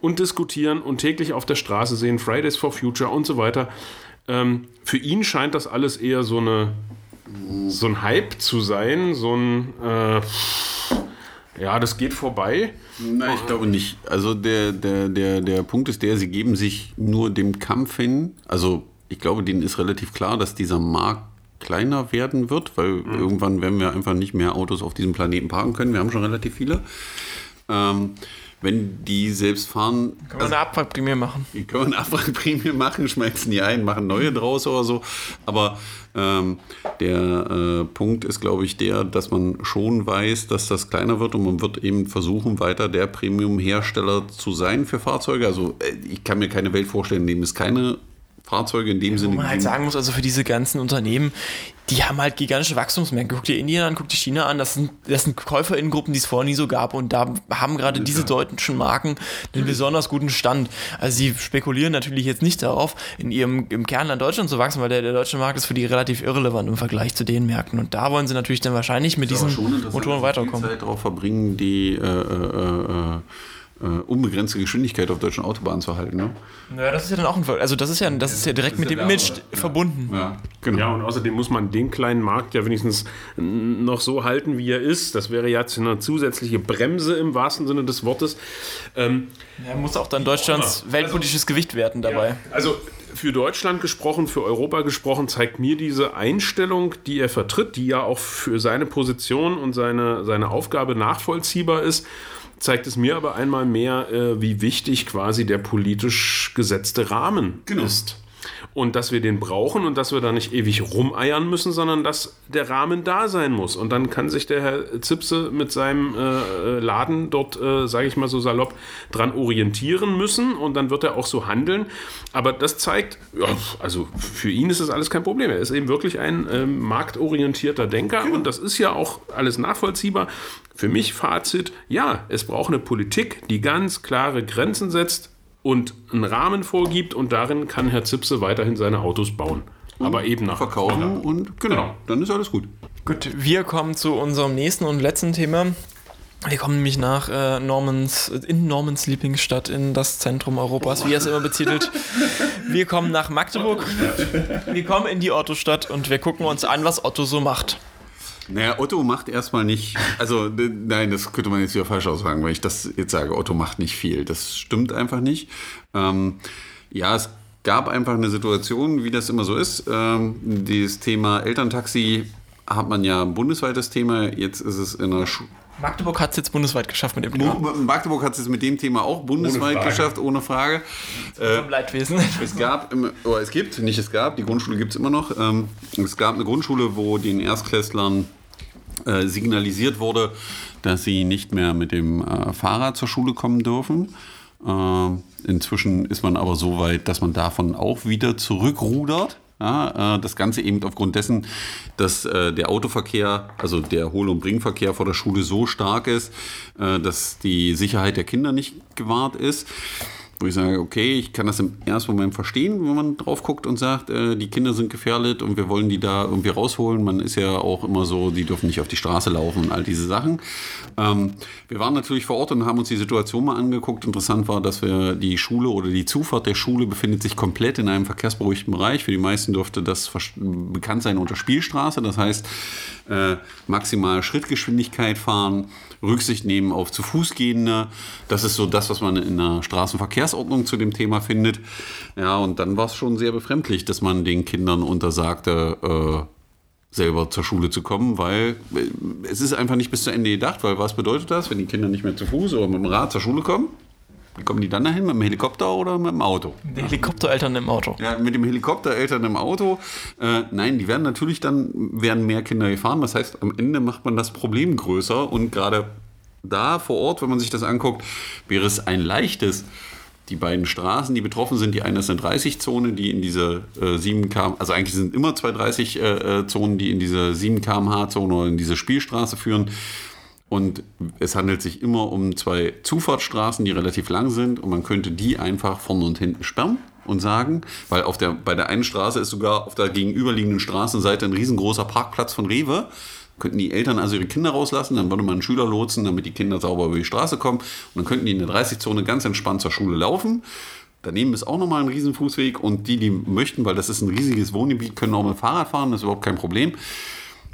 und diskutieren und täglich auf der Straße sehen, Fridays for Future und so weiter, ähm, für ihn scheint das alles eher so eine so ein Hype zu sein, so ein äh, ja, das geht vorbei. Nein, ich glaube nicht. Also der, der, der, der Punkt ist der, sie geben sich nur dem Kampf hin. Also ich glaube, denen ist relativ klar, dass dieser Markt kleiner werden wird, weil irgendwann werden wir einfach nicht mehr Autos auf diesem Planeten parken können. Wir haben schon relativ viele. Ähm, wenn die selbst fahren, Können wir eine Abwrackprämie machen? die können eine Abwrackprämie machen, schmeißen die ein, machen neue draus oder so. Aber ähm, der äh, Punkt ist, glaube ich, der, dass man schon weiß, dass das kleiner wird und man wird eben versuchen, weiter der Premium-Hersteller zu sein für Fahrzeuge. Also äh, ich kann mir keine Welt vorstellen, in dem es keine Fahrzeuge in dem Wo Sinne man halt sagen muss, also für diese ganzen Unternehmen, die haben halt gigantische Wachstumsmärkte. Guck dir Indien an, guck dir China an, das sind, das sind KäuferInnengruppen, die es vorher nie so gab und da haben gerade diese deutschen Marken einen besonders guten Stand. Also sie spekulieren natürlich jetzt nicht darauf, in ihrem im Kernland Deutschland zu wachsen, weil der, der deutsche Markt ist für die relativ irrelevant im Vergleich zu den Märkten und da wollen sie natürlich dann wahrscheinlich mit diesen schon Motoren weiterkommen. Zeit darauf verbringen, die äh, äh, äh, äh, unbegrenzte Geschwindigkeit auf deutschen Autobahnen zu halten. Ne? Ja, das ist ja dann auch ein, Ver- also das ist ja, das ist ja direkt mit dem Image verbunden. Ja, genau. Ja, und außerdem muss man den kleinen Markt ja wenigstens noch so halten, wie er ist. Das wäre ja eine zusätzliche Bremse im wahrsten Sinne des Wortes. Ähm, Er muss auch dann Deutschlands weltpolitisches Gewicht werten dabei. Also für Deutschland gesprochen, für Europa gesprochen, zeigt mir diese Einstellung, die er vertritt, die ja auch für seine Position und seine, seine Aufgabe nachvollziehbar ist, zeigt es mir aber einmal mehr, äh, wie wichtig quasi der politisch gesetzte Rahmen ist. Und dass wir den brauchen und dass wir da nicht ewig rumeiern müssen, sondern dass der Rahmen da sein muss. Und dann kann sich der Herr Zipse mit seinem äh, Laden dort, äh, sage ich mal so salopp, dran orientieren müssen und dann wird er auch so handeln. Aber das zeigt, ja, also für ihn ist das alles kein Problem. Er ist eben wirklich ein ähm, marktorientierter Denker und das ist ja auch alles nachvollziehbar. Für mich Fazit, ja, es braucht eine Politik, die ganz klare Grenzen setzt, und einen Rahmen vorgibt und darin kann Herr Zipse weiterhin seine Autos bauen. Aber eben nach Verkaufen und genau, Genau. dann ist alles gut. Gut, wir kommen zu unserem nächsten und letzten Thema. Wir kommen nämlich nach äh, Normans, in Normans Lieblingsstadt, in das Zentrum Europas, wie er es immer betitelt. Wir kommen nach Magdeburg. Wir kommen in die Otto-Stadt und wir gucken uns an, was Otto so macht. Naja, Otto macht erstmal nicht, also nein, das könnte man jetzt wieder falsch aussagen, weil ich das jetzt sage, Otto macht nicht viel. Das stimmt einfach nicht. Ähm, ja, es gab einfach eine Situation, wie das immer so ist. Ähm, dieses Thema Elterntaxi hat man ja ein bundesweites Thema. Jetzt ist es in der Schu Magdeburg hat es jetzt bundesweit geschafft mit dem Thema. Magdeburg hat es mit dem Thema auch bundesweit Frage. geschafft, ohne Frage. Vom Leidwesen. Es gab, im, oder es gibt, nicht es gab, die Grundschule gibt es immer noch. Ähm, es gab eine Grundschule, wo den Erstklässlern äh, signalisiert wurde, dass sie nicht mehr mit dem äh, Fahrrad zur Schule kommen dürfen. Ähm, inzwischen ist man aber so weit, dass man davon auch wieder zurückrudert. Ja, äh, das Ganze eben aufgrund dessen, dass äh, der Autoverkehr, also der Hohl- und Bringverkehr vor der Schule so stark ist, äh, dass die Sicherheit der Kinder nicht gewahrt ist. Wo ich sage, okay, ich kann das im ersten Moment verstehen, wenn man drauf guckt und sagt, äh, die Kinder sind gefährdet und wir wollen die da irgendwie rausholen. Man ist ja auch immer so, die dürfen nicht auf die Straße laufen und all diese Sachen. Ähm, wir waren natürlich vor Ort und haben uns die Situation mal angeguckt. Interessant war, dass wir die Schule oder die Zufahrt der Schule befindet sich komplett in einem verkehrsberuhigten Bereich. Für die meisten dürfte das bekannt sein unter Spielstraße. Das heißt, äh, maximal Schrittgeschwindigkeit fahren, Rücksicht nehmen auf zu Fuß gehende. Das ist so das, was man in der Straßenverkehrsordnung zu dem Thema findet. Ja, und dann war es schon sehr befremdlich, dass man den Kindern untersagte, äh, selber zur Schule zu kommen, weil äh, es ist einfach nicht bis zu Ende gedacht, weil was bedeutet das, wenn die Kinder nicht mehr zu Fuß oder mit dem Rad zur Schule kommen? Wie kommen die dann dahin? Mit dem Helikopter oder mit dem Auto? Die Helikoptereltern im Auto. Ja, mit dem Helikoptereltern im Auto. Äh, nein, die werden natürlich dann, werden mehr Kinder gefahren. Das heißt, am Ende macht man das Problem größer und gerade da vor Ort, wenn man sich das anguckt, wäre es ein leichtes, die beiden Straßen, die betroffen sind, die eine ist eine 30-Zone, die in diese äh, 7 km, also eigentlich sind immer zwei 30-Zonen, die in diese 7 km/h-Zone oder in diese Spielstraße führen. Und es handelt sich immer um zwei Zufahrtsstraßen, die relativ lang sind. Und man könnte die einfach vorne und hinten sperren und sagen, weil auf der, bei der einen Straße ist sogar auf der gegenüberliegenden Straßenseite ein riesengroßer Parkplatz von Rewe. Könnten die Eltern also ihre Kinder rauslassen, dann würde man einen Schüler lotsen, damit die Kinder sauber über die Straße kommen. Und dann könnten die in der 30-Zone ganz entspannt zur Schule laufen. Daneben ist auch nochmal ein riesen Fußweg und die, die möchten, weil das ist ein riesiges Wohngebiet, können auch mit Fahrrad fahren, das ist überhaupt kein Problem.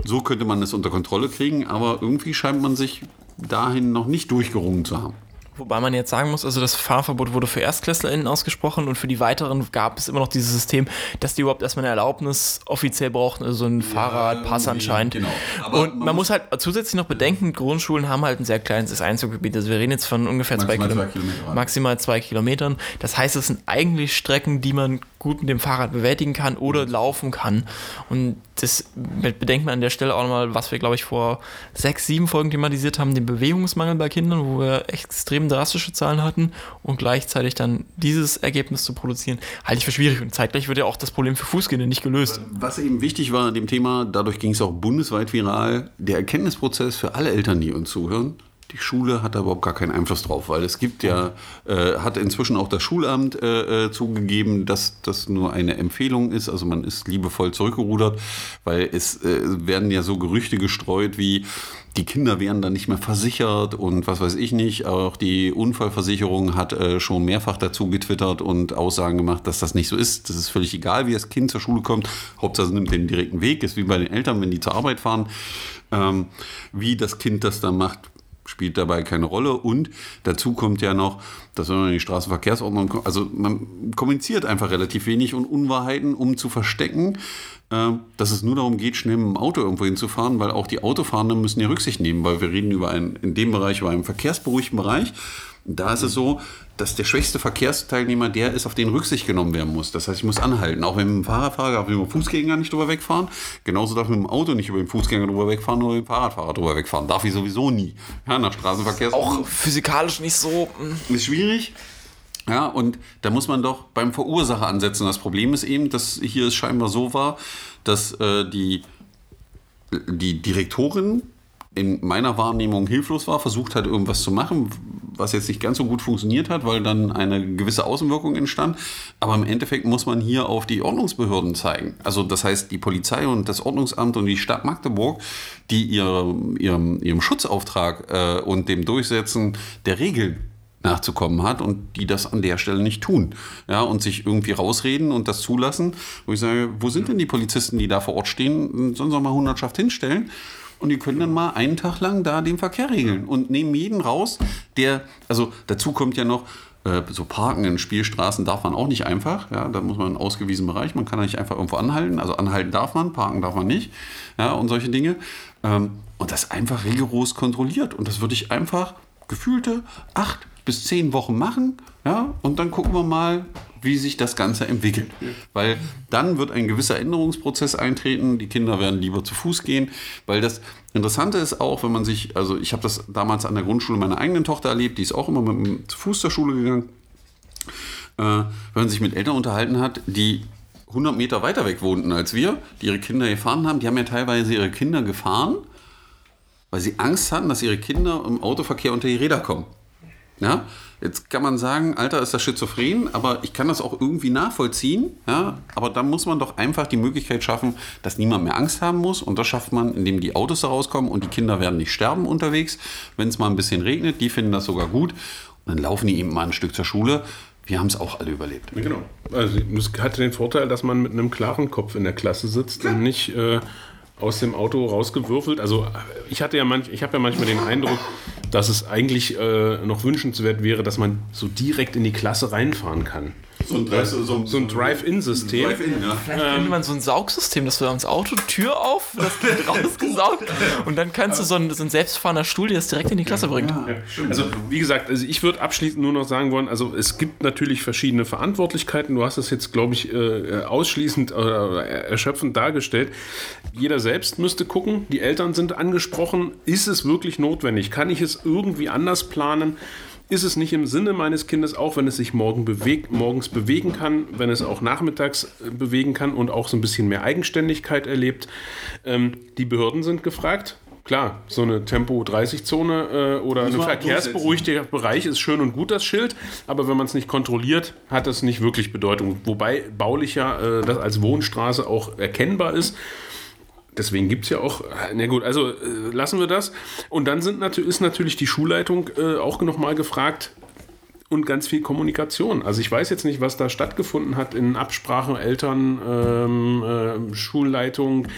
So könnte man das unter Kontrolle kriegen, aber irgendwie scheint man sich dahin noch nicht durchgerungen zu haben. Wobei man jetzt sagen muss, also das Fahrverbot wurde für ErstklässlerInnen ausgesprochen und für die weiteren gab es immer noch dieses System, dass die überhaupt erstmal eine Erlaubnis offiziell brauchten, also so ein Fahrradpass anscheinend. genau. Aber Und man, man muss halt zusätzlich noch bedenken, Grundschulen haben halt ein sehr kleines Einzuggebiet. Also wir reden jetzt von ungefähr zwei, Kilom zwei Kilometer. maximal zwei Kilometern. Das heißt, es sind eigentlich Strecken, die man gut mit dem Fahrrad bewältigen kann oder laufen kann. Und das bedenkt man an der Stelle auch nochmal, was wir, glaube ich, vor sechs, sieben Folgen thematisiert haben, den Bewegungsmangel bei Kindern, wo wir extrem drastische Zahlen hatten und gleichzeitig dann dieses Ergebnis zu produzieren, halte ich für schwierig. Und zeitgleich wird ja auch das Problem für Fußgänger nicht gelöst. Was eben wichtig war an dem Thema, dadurch ging es auch bundesweit viral, der Erkenntnisprozess für alle Eltern, die uns zuhören. Die Schule hat da überhaupt gar keinen Einfluss drauf, weil es gibt ja, äh, hat inzwischen auch das Schulamt äh, äh, zugegeben, dass das nur eine Empfehlung ist. Also man ist liebevoll zurückgerudert, weil es äh, werden ja so Gerüchte gestreut wie, die Kinder wären dann nicht mehr versichert und was weiß ich nicht. Auch die Unfallversicherung hat äh, schon mehrfach dazu getwittert und Aussagen gemacht, dass das nicht so ist. Das ist völlig egal, wie das Kind zur Schule kommt. Hauptsache es nimmt den direkten Weg. Ist wie bei den Eltern, wenn die zur Arbeit fahren. Ähm, wie das Kind das dann macht, spielt dabei keine Rolle. Und dazu kommt ja noch, dass wenn man in die Straßenverkehrsordnung kommt, also man kommuniziert einfach relativ wenig und Unwahrheiten, um zu verstecken, äh, dass es nur darum geht, schnell mit dem Auto irgendwo hinzufahren, weil auch die Autofahrenden müssen ja Rücksicht nehmen, weil wir reden über einen, in dem Bereich über einen verkehrsberuhigten Bereich. Da ist es so, dass der schwächste Verkehrsteilnehmer der ist, auf den Rücksicht genommen werden muss. Das heißt, ich muss anhalten. Auch wenn mit dem Fahrradfahrer darf ich mit dem Fußgänger nicht drüber wegfahren. Genauso darf ich mit dem Auto nicht über den Fußgänger drüber wegfahren oder mit dem Fahrradfahrer drüber wegfahren. Darf ich sowieso nie. Ja, nach Straßenverkehrsordnung. Auch physikalisch nicht so. mm, Ist schwierig. Ja, und da muss man doch beim Verursacher ansetzen. Das Problem ist eben, dass hier es scheinbar so war, dass äh, die, die Direktorin in meiner Wahrnehmung hilflos war, versucht hat, irgendwas zu machen, was jetzt nicht ganz so gut funktioniert hat, weil dann eine gewisse Außenwirkung entstand. Aber im Endeffekt muss man hier auf die Ordnungsbehörden zeigen. Also das heißt, die Polizei und das Ordnungsamt und die Stadt Magdeburg, die ihrem, ihrem, ihrem Schutzauftrag äh, und dem Durchsetzen der Regeln nachzukommen hat und die das an der Stelle nicht tun. Ja, und sich irgendwie rausreden und das zulassen, wo ich sage, wo sind denn die Polizisten, die da vor Ort stehen, sollen sie mal Hundertschaft hinstellen und die können dann mal einen Tag lang da den Verkehr regeln und nehmen jeden raus, der, also dazu kommt ja noch, äh, so Parken in Spielstraßen darf man auch nicht einfach, ja, da muss man einen ausgewiesenen Bereich, man kann da nicht einfach irgendwo anhalten, also anhalten darf man, parken darf man nicht, ja, und solche Dinge. Ähm, und das einfach rigoros kontrolliert und das würde ich einfach gefühlte acht bis zehn Wochen machen, ja, und dann gucken wir mal, wie sich das Ganze entwickelt. Weil dann wird ein gewisser Änderungsprozess eintreten, die Kinder werden lieber zu Fuß gehen, weil das Interessante ist auch, wenn man sich, also ich habe das damals an der Grundschule meiner eigenen Tochter erlebt, die ist auch immer mit dem Fuß zur Schule gegangen, äh, wenn man sich mit Eltern unterhalten hat, die 100 Meter weiter weg wohnten als wir, die ihre Kinder gefahren haben, die haben ja teilweise ihre Kinder gefahren, weil sie Angst hatten, dass ihre Kinder im Autoverkehr unter die Räder kommen. Ja, jetzt kann man sagen, Alter, ist das schizophren, aber ich kann das auch irgendwie nachvollziehen. Ja, aber dann muss man doch einfach die Möglichkeit schaffen, dass niemand mehr Angst haben muss. Und das schafft man, indem die Autos da rauskommen und die Kinder werden nicht sterben unterwegs. Wenn es mal ein bisschen regnet, die finden das sogar gut. Und dann laufen die eben mal ein Stück zur Schule. Wir haben es auch alle überlebt. Ja, Genau. Also es hat den Vorteil, dass man mit einem klaren Kopf in der Klasse sitzt und nicht äh, aus dem Auto rausgewürfelt. Also ich hatte ja manch, ich habe ja manchmal den Eindruck, dass es eigentlich äh, noch wünschenswert wäre, dass man so direkt in die Klasse reinfahren kann. So ein, so, So ein Drive-In-System. Drive-In, ja. Vielleicht könnte man so ein Saugsystem, dass du ans Auto Tür auf, das Kind rausgesaugt und dann kannst du so ein, so ein selbstfahrender Stuhl, der das direkt in die Klasse bringt. Also wie gesagt, also ich würde abschließend nur noch sagen wollen, also es gibt natürlich verschiedene Verantwortlichkeiten. Du hast es jetzt, glaube ich, äh, ausschließend äh, erschöpfend dargestellt. Jeder selbst müsste gucken. Die Eltern sind angesprochen. Ist es wirklich notwendig? Kann ich es irgendwie anders planen? Ist es nicht im Sinne meines Kindes, auch wenn es sich morgen bewegt, morgens bewegen kann, wenn es auch nachmittags äh, bewegen kann und auch so ein bisschen mehr Eigenständigkeit erlebt? Ähm, die Behörden sind gefragt. Klar, so eine Tempo-30-Zone äh, oder ein man verkehrsberuhigter Bereich ist schön und gut, das Schild, aber wenn man es nicht kontrolliert, hat es nicht wirklich Bedeutung. Wobei baulich ja äh, das als Wohnstraße auch erkennbar ist. Deswegen gibt es ja auch, na gut, also äh, lassen wir das. Und dann sind, natü- ist natürlich die Schulleitung äh, auch nochmal gefragt, und ganz viel Kommunikation. Also ich weiß jetzt nicht, was da stattgefunden hat in Absprache Eltern, ähm, äh, Schulleitung.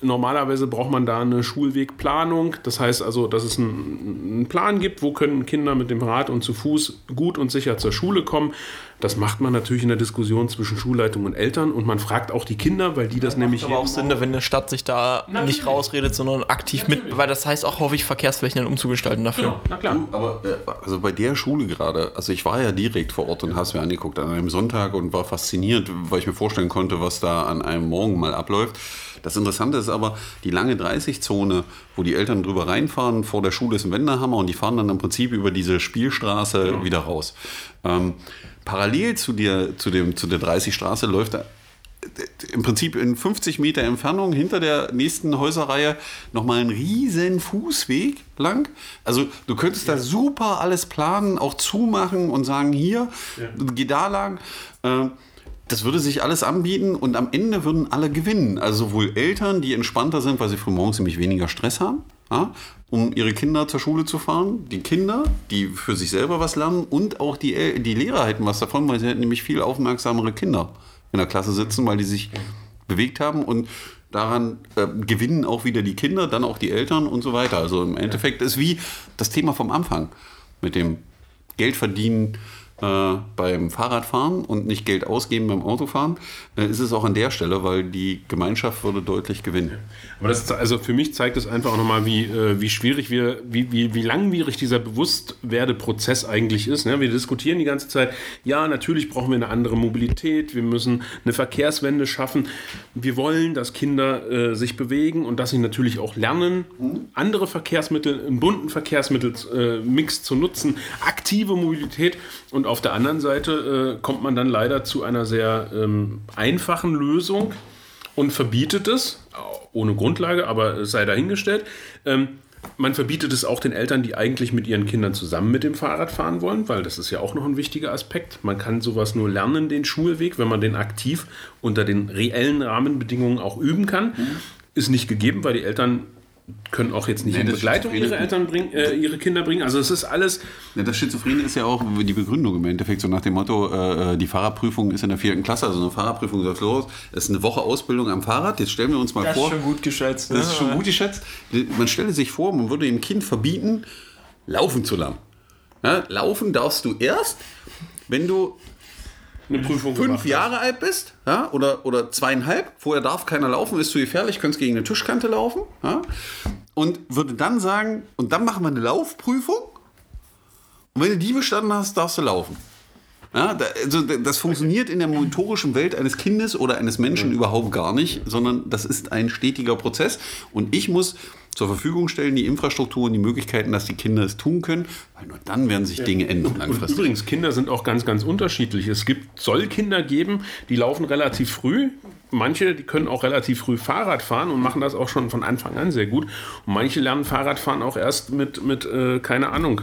Normalerweise braucht man da eine Schulwegplanung. Das heißt also, dass es einen, einen Plan gibt, wo können Kinder mit dem Rad und zu Fuß gut und sicher zur Schule kommen. Das macht man natürlich in der Diskussion zwischen Schulleitung und Eltern und man fragt auch die Kinder, weil die das nämlich aber auch Sinn, wenn eine Stadt sich da nicht rausredet, sondern aktiv mit, weil das heißt auch häufig Verkehrsflächen dann umzugestalten dafür. Genau, na klar. Aber äh, also bei der Schule gerade, also ich war ja direkt vor Ort und habe es mir angeguckt an einem Sonntag und war fasziniert, weil ich mir vorstellen konnte, was da an einem Morgen mal abläuft. Das Interessante ist aber, die lange 30-Zone, wo die Eltern drüber reinfahren, vor der Schule ist ein Wendehammer und die fahren dann im Prinzip über diese Spielstraße wieder raus. Ähm, parallel zu, dir, zu, dem, zu der 30-Straße läuft im Prinzip in 50 Meter Entfernung hinter der nächsten Häuserreihe nochmal einen riesen Fußweg lang. Also du könntest da super alles planen, auch zumachen und sagen, hier, geh da lang. Ähm, das würde sich alles anbieten und am Ende würden alle gewinnen. Also sowohl Eltern, die entspannter sind, weil sie frühmorgens nämlich weniger Stress haben, ja, um ihre Kinder zur Schule zu fahren. Die Kinder, die für sich selber was lernen und auch die, El- die Lehrer hätten was davon, weil sie hätten nämlich viel aufmerksamere Kinder in der Klasse sitzen, weil die sich bewegt haben und daran äh, gewinnen auch wieder die Kinder, dann auch die Eltern und so weiter. Also im Endeffekt ist wie das Thema vom Anfang mit dem Geld verdienen äh, beim Fahrradfahren und nicht Geld ausgeben beim Autofahren, äh, ist es auch an der Stelle, weil die Gemeinschaft würde deutlich gewinnen. Aber das, also für mich zeigt es einfach auch nochmal, wie, äh, wie schwierig wir, wie, wie, wie langwierig dieser Bewusstwerdeprozess eigentlich ist. Ne? Wir diskutieren die ganze Zeit, ja, natürlich brauchen wir eine andere Mobilität, wir müssen eine Verkehrswende schaffen. Wir wollen, dass Kinder äh, sich bewegen und dass sie natürlich auch lernen, andere Verkehrsmittel, einen bunten Verkehrsmittelmix äh, zu nutzen, aktive Mobilität. Und auf der anderen Seite äh, kommt man dann leider zu einer sehr ähm, einfachen Lösung und verbietet es, ohne Grundlage, aber es sei dahingestellt. Ähm, man verbietet es auch den Eltern, die eigentlich mit ihren Kindern zusammen mit dem Fahrrad fahren wollen, weil das ist ja auch noch ein wichtiger Aspekt. Man kann sowas nur lernen, den Schulweg, wenn man den aktiv unter den reellen Rahmenbedingungen auch üben kann. Ist nicht gegeben, weil die Eltern können auch jetzt nicht Nee, in das Begleitung ihre Eltern bringen, äh, ihre Kinder bringen. Also es ist alles Ja, das Schizophrene ist ja auch die Begründung im Endeffekt, so nach dem Motto, äh, die Fahrradprüfung ist in der vierten Klasse, also eine Fahrradprüfung sagt los, es ist eine Woche Ausbildung am Fahrrad, jetzt stellen wir uns mal vor, gut geschätzt. das ist schon gut geschätzt, man stelle sich vor, man würde dem Kind verbieten, laufen zu lernen. Ja, laufen darfst du erst, wenn du eine Prüfung fünf. Jahre alt bist ja, oder, oder zweieinhalb, vorher darf keiner laufen, ist zu gefährlich, könntest gegen eine Tischkante laufen ja, und würde dann sagen, und dann machen wir eine Laufprüfung und wenn du die bestanden hast, darfst du laufen. Ja, da, also da- das funktioniert in der motorischen Welt eines Kindes oder eines Menschen überhaupt gar nicht, sondern das ist ein stetiger Prozess und ich muss zur Verfügung stellen die Infrastruktur und die Möglichkeiten, dass die Kinder es tun können, weil nur dann werden sich Dinge ändern Und langfristig. übrigens, Kinder sind auch ganz, ganz unterschiedlich. Es gibt, soll Kinder geben, die laufen relativ früh. Manche, die können auch relativ früh Fahrrad fahren und machen das auch schon von Anfang an sehr gut. Und manche lernen Fahrradfahren auch erst mit, mit äh, keine Ahnung,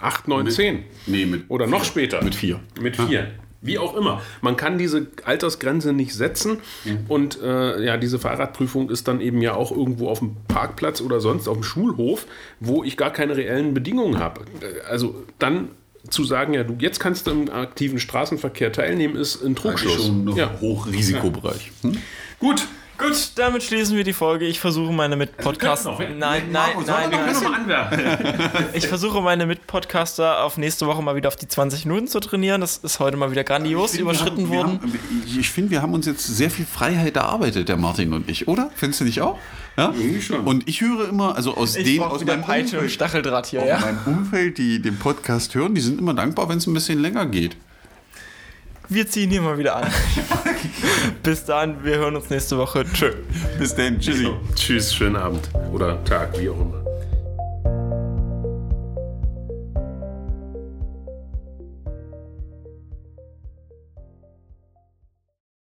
8, 9, 10. Nee, mit Oder noch später. Mit vier. Mit vier. Wie auch immer. Man kann diese Altersgrenze nicht setzen. Und äh, ja, diese Fahrradprüfung ist dann eben ja auch irgendwo auf dem Parkplatz oder sonst auf dem Schulhof, wo ich gar keine reellen Bedingungen habe. Äh, Also dann zu sagen, ja, du jetzt kannst du im aktiven Straßenverkehr teilnehmen, ist ein Eigentlich Trugschluss. schon noch Ja. Hochrisikobereich. Hm? Gut. Gut, damit schließen wir die Folge. Ich versuche meine Mitpodcaster. Nein, nein, nein, nein. anwerfen. Ich versuche meine Mitpodcaster auf nächste Woche mal wieder auf die 20 Minuten zu trainieren. Das ist heute mal wieder grandios Ich finde, überschritten wir worden. haben- wir haben- Ich finde, wir haben uns jetzt sehr viel Freiheit erarbeitet, der Martin und ich, oder? Findest du nicht auch? Ja? Irgendwie schon. Und ich höre immer, also aus dem, brauch aus meinem Peitsche Umfeld, Stacheldraht hier, ja. meinem Umfeld, die den Podcast hören, die sind immer dankbar, wenn es ein bisschen länger geht. Wir ziehen hier mal wieder an. Bis dann, wir hören uns nächste Woche. Tschö. Bis dann, tschüssi. Tschüss, schönen Abend oder Tag, wie auch immer.